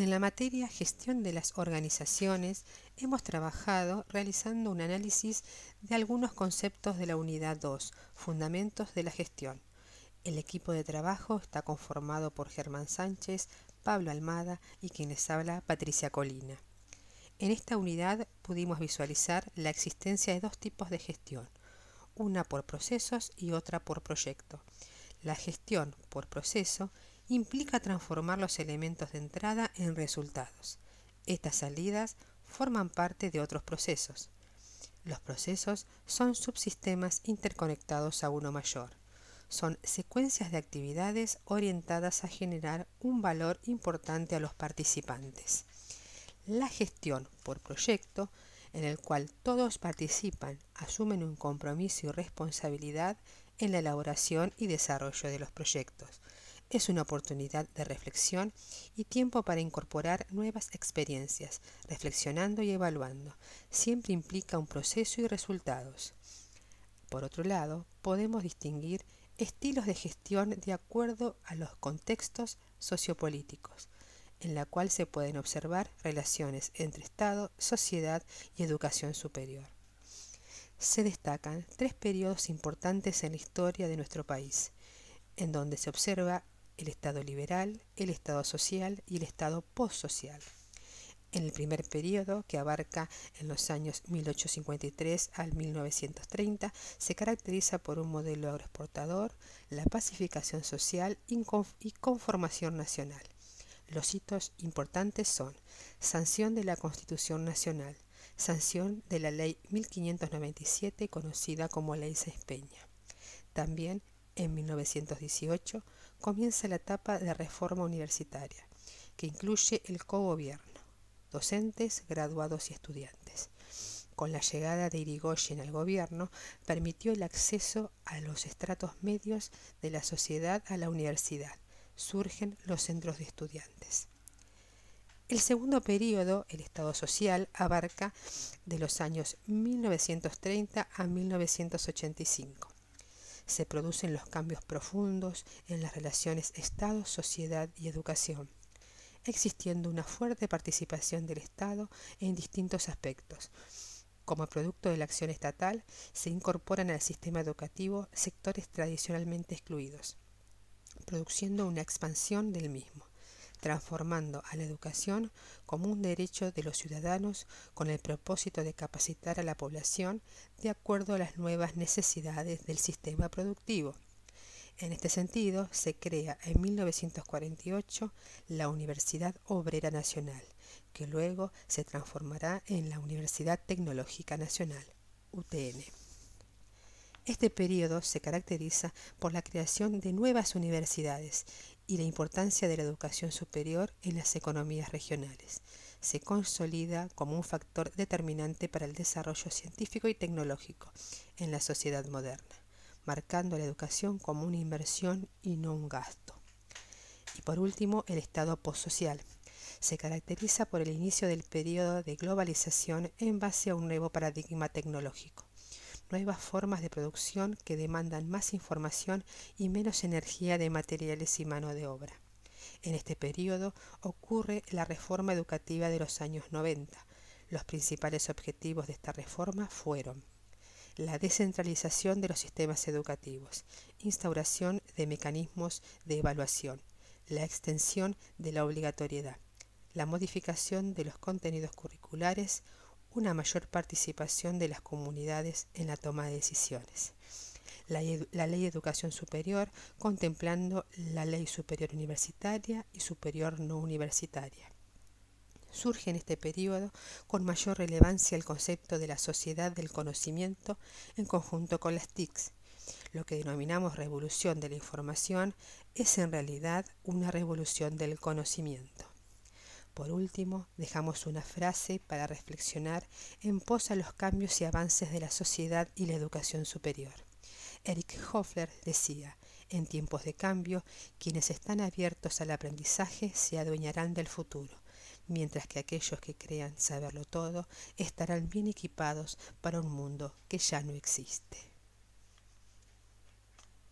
En la materia gestión de las organizaciones hemos trabajado realizando un análisis de algunos conceptos de la unidad 2, Fundamentos de la Gestión. El equipo de trabajo está conformado por Germán Sánchez, Pablo Almada y quien les habla Patricia Colina. En esta unidad pudimos visualizar la existencia de dos tipos de gestión, una por procesos y otra por proyecto. La gestión por proceso implica transformar los elementos de entrada en resultados. Estas salidas forman parte de otros procesos. Los procesos son subsistemas interconectados a uno mayor. Son secuencias de actividades orientadas a generar un valor importante a los participantes. La gestión por proyecto, en el cual todos participan, asumen un compromiso y responsabilidad en la elaboración y desarrollo de los proyectos es una oportunidad de reflexión y tiempo para incorporar nuevas experiencias, reflexionando y evaluando. Siempre implica un proceso y resultados. Por otro lado, podemos distinguir estilos de gestión de acuerdo a los contextos sociopolíticos, en la cual se pueden observar relaciones entre Estado, sociedad y educación superior. Se destacan tres periodos importantes en la historia de nuestro país, en donde se observa el Estado liberal, el Estado social y el Estado postsocial. En el primer periodo, que abarca en los años 1853 al 1930, se caracteriza por un modelo agroexportador, la pacificación social y conformación nacional. Los hitos importantes son sanción de la Constitución Nacional, sanción de la Ley 1597 conocida como Ley Sáenz Peña. También en 1918 comienza la etapa de reforma universitaria, que incluye el cogobierno, docentes, graduados y estudiantes. Con la llegada de Irigoyen al gobierno, permitió el acceso a los estratos medios de la sociedad a la universidad. Surgen los centros de estudiantes. El segundo periodo, el Estado social, abarca de los años 1930 a 1985 se producen los cambios profundos en las relaciones Estado, sociedad y educación, existiendo una fuerte participación del Estado en distintos aspectos. Como producto de la acción estatal, se incorporan al sistema educativo sectores tradicionalmente excluidos, produciendo una expansión del mismo transformando a la educación como un derecho de los ciudadanos con el propósito de capacitar a la población de acuerdo a las nuevas necesidades del sistema productivo. En este sentido, se crea en 1948 la Universidad Obrera Nacional, que luego se transformará en la Universidad Tecnológica Nacional, UTN. Este periodo se caracteriza por la creación de nuevas universidades y la importancia de la educación superior en las economías regionales. Se consolida como un factor determinante para el desarrollo científico y tecnológico en la sociedad moderna, marcando la educación como una inversión y no un gasto. Y por último, el Estado postsocial. Se caracteriza por el inicio del periodo de globalización en base a un nuevo paradigma tecnológico nuevas formas de producción que demandan más información y menos energía de materiales y mano de obra. En este periodo ocurre la reforma educativa de los años 90. Los principales objetivos de esta reforma fueron la descentralización de los sistemas educativos, instauración de mecanismos de evaluación, la extensión de la obligatoriedad, la modificación de los contenidos curriculares, una mayor participación de las comunidades en la toma de decisiones. La, Ley de Educación Superior, contemplando la Ley Superior Universitaria y Superior No Universitaria. Surge en este periodo con mayor relevancia el concepto de la sociedad del conocimiento en conjunto con las TICs. Lo que denominamos revolución de la información es en realidad una revolución del conocimiento. Por último, dejamos una frase para reflexionar en pos a los cambios y avances de la sociedad y la educación superior. Eric Hoffler decía, en tiempos de cambio, quienes están abiertos al aprendizaje se adueñarán del futuro, mientras que aquellos que crean saberlo todo estarán bien equipados para un mundo que ya no existe.